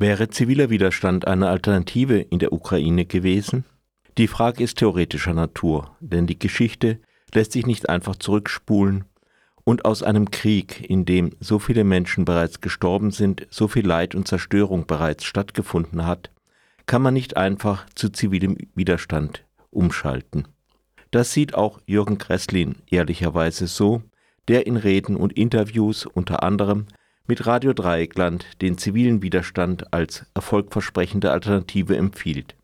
Wäre ziviler Widerstand eine Alternative in der Ukraine gewesen? Die Frage ist theoretischer Natur, denn die Geschichte lässt sich nicht einfach zurückspulen und aus einem Krieg, in dem so viele Menschen bereits gestorben sind, so viel Leid und Zerstörung bereits stattgefunden hat, kann man nicht einfach zu zivilem Widerstand umschalten. Das sieht auch Jürgen Kresslin ehrlicherweise so, der in Reden und Interviews unter anderem mit Radio Dreieckland den zivilen Widerstand als erfolgversprechende Alternative empfiehlt.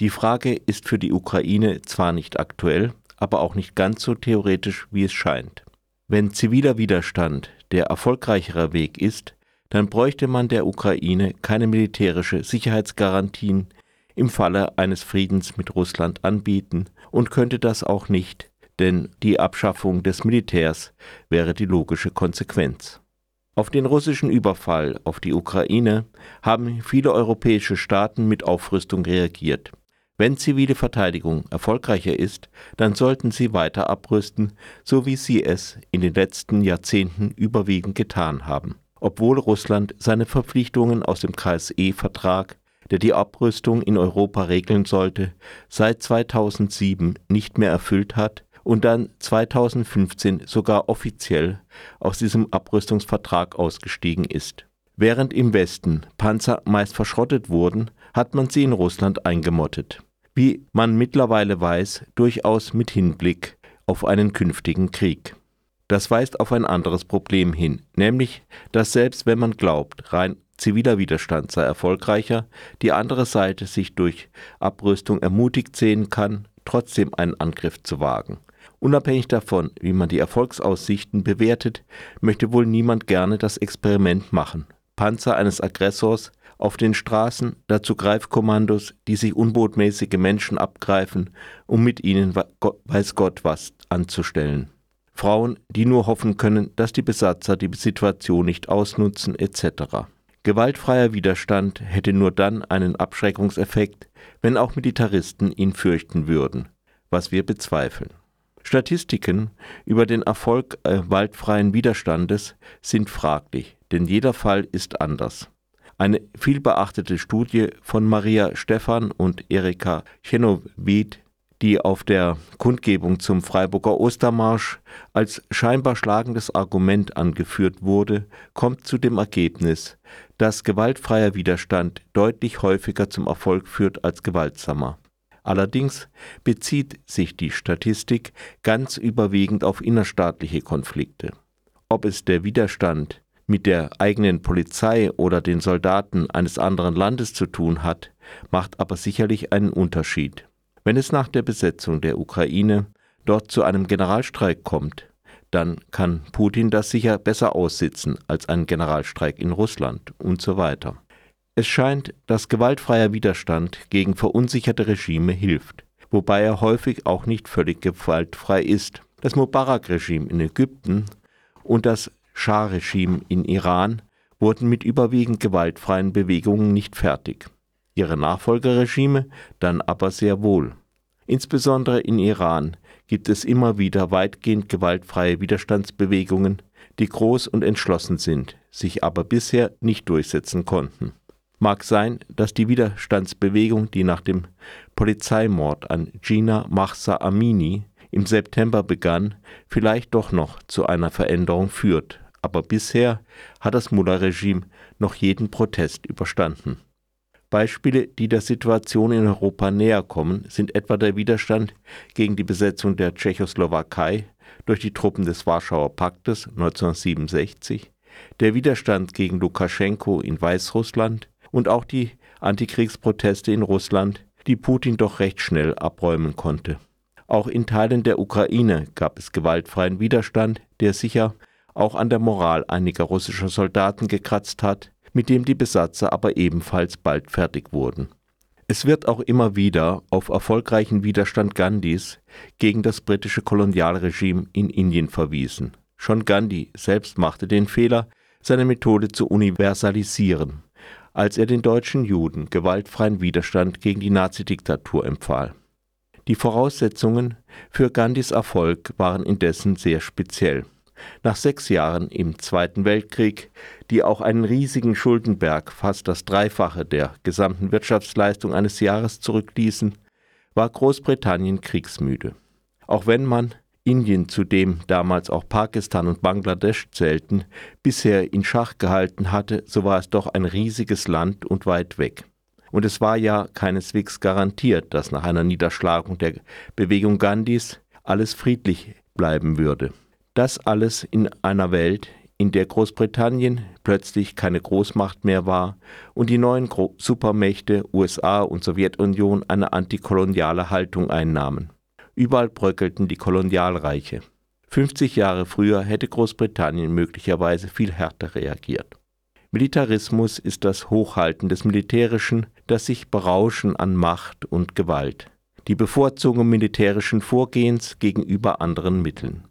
Die Frage ist für die Ukraine zwar nicht aktuell, aber auch nicht ganz so theoretisch, wie es scheint. Wenn ziviler Widerstand der erfolgreichere Weg ist, dann bräuchte man der Ukraine keine militärische Sicherheitsgarantien im Falle eines Friedens mit Russland anbieten und könnte das auch nicht, denn die Abschaffung des Militärs wäre die logische Konsequenz. Auf den russischen Überfall auf die Ukraine haben viele europäische Staaten mit Aufrüstung reagiert. Wenn zivile Verteidigung erfolgreicher ist, dann sollten sie weiter abrüsten, so wie sie es in den letzten Jahrzehnten überwiegend getan haben. Obwohl Russland seine Verpflichtungen aus dem KSE-Vertrag, der die Abrüstung in Europa regeln sollte, seit 2007 nicht mehr erfüllt hat und dann 2015 sogar offiziell aus diesem Abrüstungsvertrag ausgestiegen ist. Während im Westen Panzer meist verschrottet wurden, hat man sie in Russland eingemottet wie man mittlerweile weiß, durchaus mit Hinblick auf einen künftigen Krieg. Das weist auf ein anderes Problem hin, nämlich, dass selbst wenn man glaubt, rein ziviler Widerstand sei erfolgreicher, die andere Seite sich durch Abrüstung ermutigt sehen kann, trotzdem einen Angriff zu wagen. Unabhängig davon, wie man die Erfolgsaussichten bewertet, möchte wohl niemand gerne das Experiment machen. Panzer eines Aggressors auf den Straßen, dazu Greifkommandos, die sich unbotmäßige Menschen abgreifen, um mit ihnen weiß Gott was anzustellen. Frauen, die nur hoffen können, dass die Besatzer die Situation nicht ausnutzen, etc. Gewaltfreier Widerstand hätte nur dann einen Abschreckungseffekt, wenn auch Militaristen ihn fürchten würden, was wir bezweifeln. Statistiken über den Erfolg äh, waldfreien Widerstandes sind fraglich, denn jeder Fall ist anders. Eine vielbeachtete Studie von Maria Stephan und Erika Chenoweth, die auf der Kundgebung zum Freiburger Ostermarsch als scheinbar schlagendes Argument angeführt wurde, kommt zu dem Ergebnis, dass gewaltfreier Widerstand deutlich häufiger zum Erfolg führt als gewaltsamer. Allerdings bezieht sich die Statistik ganz überwiegend auf innerstaatliche Konflikte. Ob es der Widerstand mit der eigenen Polizei oder den Soldaten eines anderen Landes zu tun hat, macht aber sicherlich einen Unterschied. Wenn es nach der Besetzung der Ukraine dort zu einem Generalstreik kommt, dann kann Putin das sicher besser aussitzen als ein Generalstreik in Russland und so weiter. Es scheint, dass gewaltfreier Widerstand gegen verunsicherte Regime hilft, wobei er häufig auch nicht völlig gewaltfrei ist. Das Mubarak-Regime in Ägypten und das Schah-Regime in Iran wurden mit überwiegend gewaltfreien Bewegungen nicht fertig, ihre Nachfolgerregime dann aber sehr wohl. Insbesondere in Iran gibt es immer wieder weitgehend gewaltfreie Widerstandsbewegungen, die groß und entschlossen sind, sich aber bisher nicht durchsetzen konnten. Mag sein, dass die Widerstandsbewegung, die nach dem Polizeimord an Gina Mahsa Amini im September begann, vielleicht doch noch zu einer Veränderung führt, aber bisher hat das Mullah-Regime noch jeden Protest überstanden. Beispiele, die der Situation in Europa näher kommen, sind etwa der Widerstand gegen die Besetzung der Tschechoslowakei durch die Truppen des Warschauer Paktes 1967, der Widerstand gegen Lukaschenko in Weißrussland und auch die Antikriegsproteste in Russland, die Putin doch recht schnell abräumen konnte. Auch in Teilen der Ukraine gab es gewaltfreien Widerstand, der sicher auch an der Moral einiger russischer Soldaten gekratzt hat, mit dem die Besatzer aber ebenfalls bald fertig wurden. Es wird auch immer wieder auf erfolgreichen Widerstand Gandhis gegen das britische Kolonialregime in Indien verwiesen. Schon Gandhi selbst machte den Fehler, seine Methode zu universalisieren, als er den deutschen Juden gewaltfreien Widerstand gegen die Nazidiktatur empfahl. Die Voraussetzungen für Gandhis Erfolg waren indessen sehr speziell. Nach sechs Jahren im Zweiten Weltkrieg, die auch einen riesigen Schuldenberg, fast das Dreifache der gesamten Wirtschaftsleistung eines Jahres zurückließen, war Großbritannien kriegsmüde. Auch wenn man Indien, zu dem damals auch Pakistan und Bangladesch zählten, bisher in Schach gehalten hatte, so war es doch ein riesiges Land und weit weg. Und es war ja keineswegs garantiert, dass nach einer Niederschlagung der Bewegung Gandhis alles friedlich bleiben würde. Das alles in einer Welt, in der Großbritannien plötzlich keine Großmacht mehr war und die neuen Supermächte USA und Sowjetunion eine antikoloniale Haltung einnahmen. Überall bröckelten die Kolonialreiche. 50 Jahre früher hätte Großbritannien möglicherweise viel härter reagiert. Militarismus ist das Hochhalten des Militärischen, das sich Berauschen an Macht und Gewalt, die Bevorzugung militärischen Vorgehens gegenüber anderen Mitteln.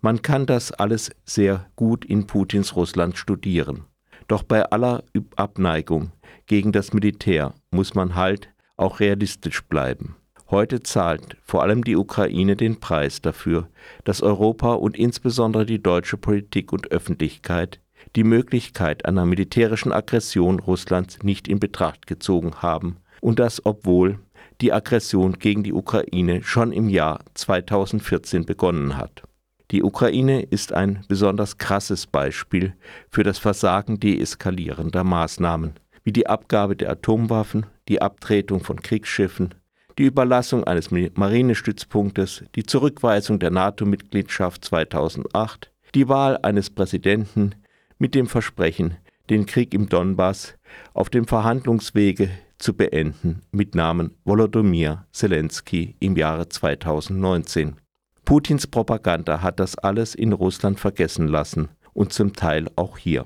Man kann das alles sehr gut in Putins Russland studieren. Doch bei aller Abneigung gegen das Militär muss man halt auch realistisch bleiben. Heute zahlt vor allem die Ukraine den Preis dafür, dass Europa und insbesondere die deutsche Politik und Öffentlichkeit die Möglichkeit einer militärischen Aggression Russlands nicht in Betracht gezogen haben, und das obwohl die Aggression gegen die Ukraine schon im Jahr 2014 begonnen hat. Die Ukraine ist ein besonders krasses Beispiel für das Versagen deeskalierender Maßnahmen, wie die Abgabe der Atomwaffen, die Abtretung von Kriegsschiffen, die Überlassung eines Marinestützpunktes, die Zurückweisung der NATO-Mitgliedschaft 2008, die Wahl eines Präsidenten, mit dem Versprechen, den Krieg im Donbass auf dem Verhandlungswege zu beenden mit Namen Volodymyr Zelensky im Jahre 2019. Putins Propaganda hat das alles in Russland vergessen lassen und zum Teil auch hier.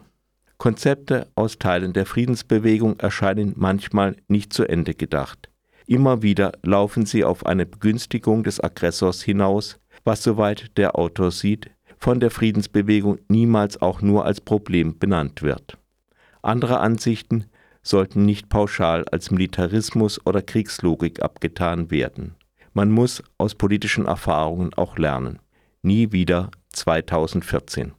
Konzepte aus Teilen der Friedensbewegung erscheinen manchmal nicht zu Ende gedacht. Immer wieder laufen sie auf eine Begünstigung des Aggressors hinaus, was soweit der Autor sieht, von der Friedensbewegung niemals auch nur als Problem benannt wird. Andere Ansichten sollten nicht pauschal als Militarismus oder Kriegslogik abgetan werden. Man muss aus politischen Erfahrungen auch lernen. Nie wieder 2014.